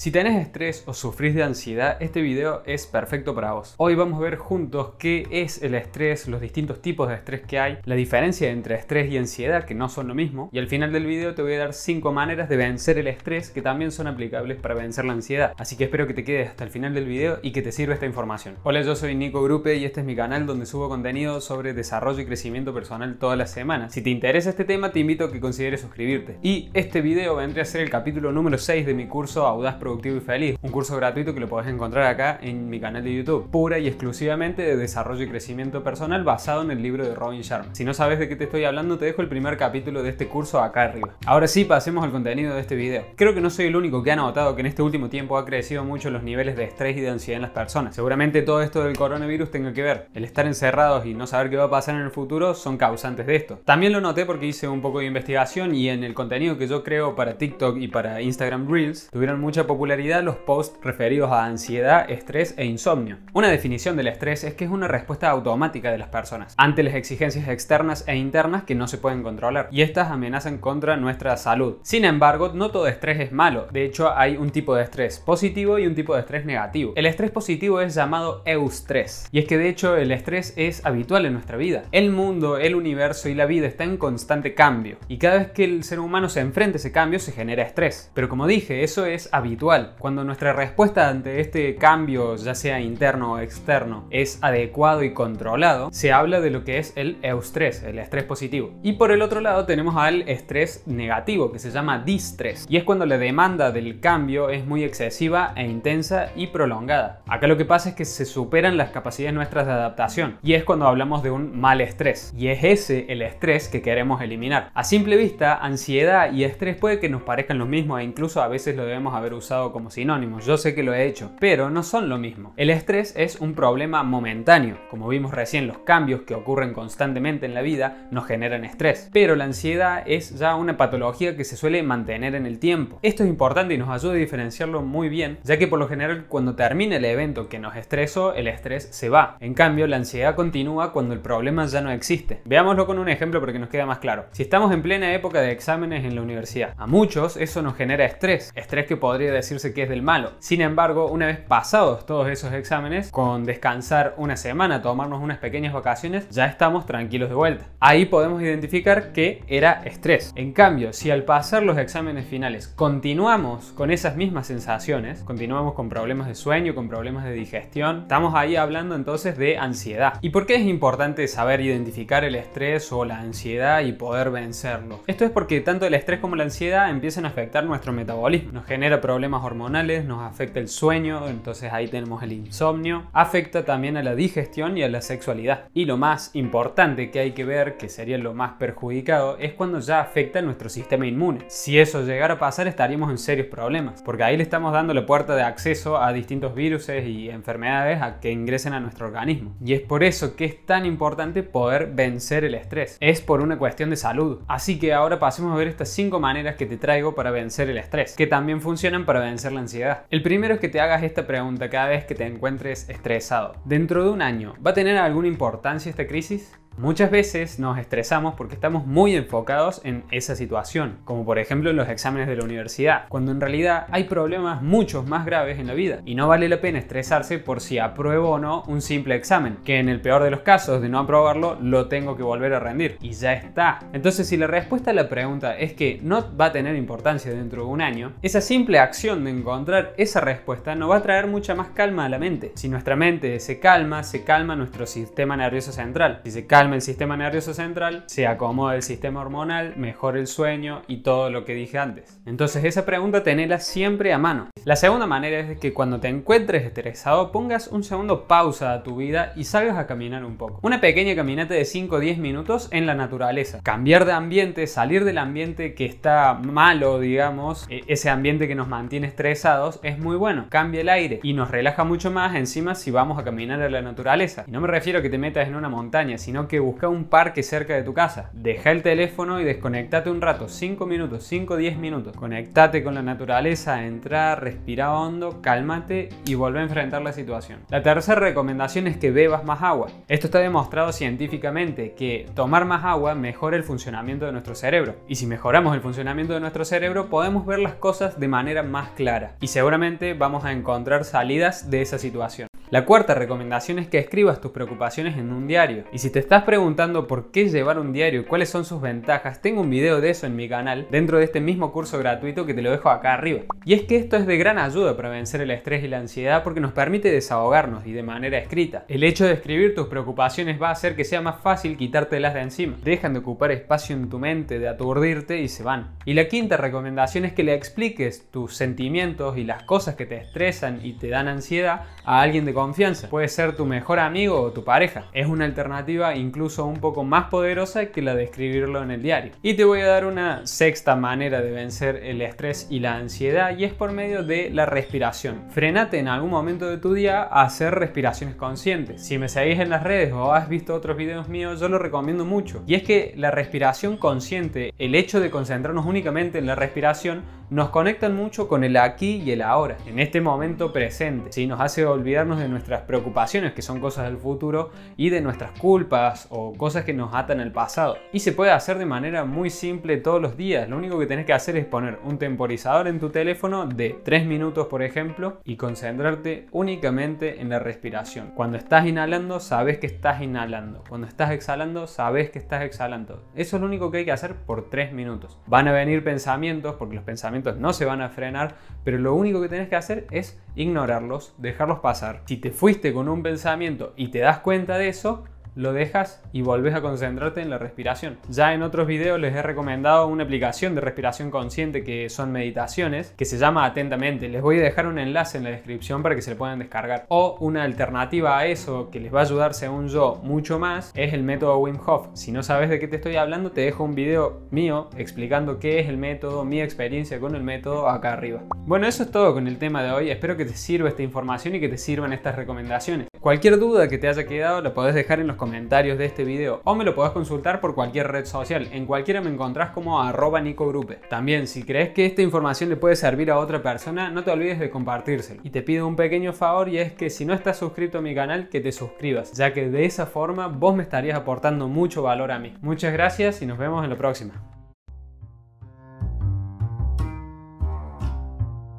Si tenés estrés o sufrís de ansiedad, este video es perfecto para vos. Hoy vamos a ver juntos qué es el estrés, los distintos tipos de estrés que hay, la diferencia entre estrés y ansiedad, que no son lo mismo, y al final del video te voy a dar 5 maneras de vencer el estrés que también son aplicables para vencer la ansiedad. Así que espero que te quedes hasta el final del video y que te sirva esta información. Hola, yo soy Nico Grupe y este es mi canal donde subo contenido sobre desarrollo y crecimiento personal todas las semanas. Si te interesa este tema, te invito a que consideres suscribirte. Y este video vendría a ser el capítulo número 6 de mi curso Audaz Pro productivo y feliz. Un curso gratuito que lo podés encontrar acá en mi canal de YouTube, pura y exclusivamente de desarrollo y crecimiento personal basado en el libro de Robin Sharma. Si no sabes de qué te estoy hablando, te dejo el primer capítulo de este curso acá arriba. Ahora sí, pasemos al contenido de este video. Creo que no soy el único que ha notado que en este último tiempo ha crecido mucho los niveles de estrés y de ansiedad en las personas. Seguramente todo esto del coronavirus tenga que ver. El estar encerrados y no saber qué va a pasar en el futuro son causantes de esto. También lo noté porque hice un poco de investigación y en el contenido que yo creo para TikTok y para Instagram Reels tuvieron mucha popularidad los posts referidos a ansiedad, estrés e insomnio. Una definición del estrés es que es una respuesta automática de las personas ante las exigencias externas e internas que no se pueden controlar y estas amenazan contra nuestra salud. Sin embargo, no todo estrés es malo. De hecho, hay un tipo de estrés positivo y un tipo de estrés negativo. El estrés positivo es llamado eustrés y es que de hecho el estrés es habitual en nuestra vida. El mundo, el universo y la vida está en constante cambio y cada vez que el ser humano se enfrenta a ese cambio se genera estrés. Pero como dije, eso es habitual. Cuando nuestra respuesta ante este cambio, ya sea interno o externo, es adecuado y controlado, se habla de lo que es el eustrés, el estrés positivo. Y por el otro lado tenemos al estrés negativo, que se llama distrés, y es cuando la demanda del cambio es muy excesiva e intensa y prolongada. Acá lo que pasa es que se superan las capacidades nuestras de adaptación, y es cuando hablamos de un mal estrés, y es ese el estrés que queremos eliminar. A simple vista, ansiedad y estrés puede que nos parezcan los mismos e incluso a veces lo debemos haber usado como sinónimos, yo sé que lo he hecho, pero no son lo mismo. El estrés es un problema momentáneo, como vimos recién, los cambios que ocurren constantemente en la vida nos generan estrés, pero la ansiedad es ya una patología que se suele mantener en el tiempo. Esto es importante y nos ayuda a diferenciarlo muy bien, ya que por lo general cuando termina el evento que nos estresó, el estrés se va. En cambio, la ansiedad continúa cuando el problema ya no existe. Veámoslo con un ejemplo porque nos queda más claro. Si estamos en plena época de exámenes en la universidad, a muchos eso nos genera estrés, estrés que podría decirse que es del malo. Sin embargo, una vez pasados todos esos exámenes, con descansar una semana, tomarnos unas pequeñas vacaciones, ya estamos tranquilos de vuelta. Ahí podemos identificar que era estrés. En cambio, si al pasar los exámenes finales continuamos con esas mismas sensaciones, continuamos con problemas de sueño, con problemas de digestión, estamos ahí hablando entonces de ansiedad. ¿Y por qué es importante saber identificar el estrés o la ansiedad y poder vencerlo? Esto es porque tanto el estrés como la ansiedad empiezan a afectar nuestro metabolismo. Nos genera problemas hormonales, nos afecta el sueño, entonces ahí tenemos el insomnio, afecta también a la digestión y a la sexualidad. Y lo más importante que hay que ver, que sería lo más perjudicado, es cuando ya afecta nuestro sistema inmune. Si eso llegara a pasar estaríamos en serios problemas, porque ahí le estamos dando la puerta de acceso a distintos virus y enfermedades a que ingresen a nuestro organismo. Y es por eso que es tan importante poder vencer el estrés. Es por una cuestión de salud. Así que ahora pasemos a ver estas 5 maneras que te traigo para vencer el estrés, que también funcionan para vencer la ansiedad. El primero es que te hagas esta pregunta cada vez que te encuentres estresado. Dentro de un año, ¿va a tener alguna importancia esta crisis? Muchas veces nos estresamos porque estamos muy enfocados en esa situación, como por ejemplo en los exámenes de la universidad, cuando en realidad hay problemas muchos más graves en la vida y no vale la pena estresarse por si apruebo o no un simple examen, que en el peor de los casos de no aprobarlo lo tengo que volver a rendir y ya está. Entonces si la respuesta a la pregunta es que no va a tener importancia dentro de un año, esa simple acción de encontrar esa respuesta nos va a traer mucha más calma a la mente. Si nuestra mente se calma, se calma nuestro sistema nervioso central. Se el sistema nervioso central, se acomoda el sistema hormonal, mejora el sueño y todo lo que dije antes. Entonces esa pregunta tenela siempre a mano. La segunda manera es que cuando te encuentres estresado pongas un segundo pausa a tu vida y salgas a caminar un poco. Una pequeña caminata de 5 o 10 minutos en la naturaleza. Cambiar de ambiente, salir del ambiente que está malo, digamos, e, ese ambiente que nos mantiene estresados, es muy bueno. Cambia el aire y nos relaja mucho más encima si vamos a caminar a la naturaleza. Y no me refiero a que te metas en una montaña, sino que busca un parque cerca de tu casa. Deja el teléfono y desconectate un rato, 5 minutos, 5 10 minutos. Conectate con la naturaleza, entra, respira hondo, cálmate y vuelve a enfrentar la situación. La tercera recomendación es que bebas más agua. Esto está demostrado científicamente que tomar más agua mejora el funcionamiento de nuestro cerebro. Y si mejoramos el funcionamiento de nuestro cerebro, podemos ver las cosas de manera más clara. Y seguramente vamos a encontrar salidas de esa situación. La cuarta recomendación es que escribas tus preocupaciones en un diario. Y si te estás preguntando por qué llevar un diario y cuáles son sus ventajas, tengo un video de eso en mi canal dentro de este mismo curso gratuito que te lo dejo acá arriba. Y es que esto es de gran ayuda para vencer el estrés y la ansiedad porque nos permite desahogarnos y de manera escrita. El hecho de escribir tus preocupaciones va a hacer que sea más fácil quitártelas de encima. Dejan de ocupar espacio en tu mente, de aturdirte y se van. Y la quinta recomendación es que le expliques tus sentimientos y las cosas que te estresan y te dan ansiedad a alguien de confianza. Puede ser tu mejor amigo o tu pareja. Es una alternativa incluso un poco más poderosa que la de escribirlo en el diario. Y te voy a dar una sexta manera de vencer el estrés y la ansiedad y es por medio de la respiración. Frenate en algún momento de tu día a hacer respiraciones conscientes. Si me seguís en las redes o has visto otros videos míos, yo lo recomiendo mucho. Y es que la respiración consciente, el hecho de concentrarnos únicamente en la respiración, nos conectan mucho con el aquí y el ahora, en este momento presente. ¿sí? Nos hace olvidarnos de nuestras preocupaciones, que son cosas del futuro, y de nuestras culpas o cosas que nos atan al pasado. Y se puede hacer de manera muy simple todos los días. Lo único que tenés que hacer es poner un temporizador en tu teléfono de 3 minutos, por ejemplo, y concentrarte únicamente en la respiración. Cuando estás inhalando, sabes que estás inhalando. Cuando estás exhalando, sabes que estás exhalando. Eso es lo único que hay que hacer por 3 minutos. Van a venir pensamientos, porque los pensamientos no se van a frenar, pero lo único que tienes que hacer es ignorarlos, dejarlos pasar. Te fuiste con un pensamiento y te das cuenta de eso, lo dejas y volvés a concentrarte en la respiración. Ya en otros videos les he recomendado una aplicación de respiración consciente que son meditaciones, que se llama Atentamente. Les voy a dejar un enlace en la descripción para que se lo puedan descargar. O una alternativa a eso que les va a ayudar según yo mucho más es el método Wim Hof. Si no sabes de qué te estoy hablando, te dejo un video mío explicando qué es el método, mi experiencia con el método acá arriba. Bueno, eso es todo con el tema de hoy. Espero que te sirva esta información y que te sirvan estas recomendaciones. Cualquier duda que te haya quedado la podés dejar en los comentarios de este video o me lo podés consultar por cualquier red social. En cualquiera me encontrás como arroba nicogrupe. También, si crees que esta información le puede servir a otra persona, no te olvides de compartírselo. Y te pido un pequeño favor y es que si no estás suscrito a mi canal, que te suscribas, ya que de esa forma vos me estarías aportando mucho valor a mí. Muchas gracias y nos vemos en la próxima.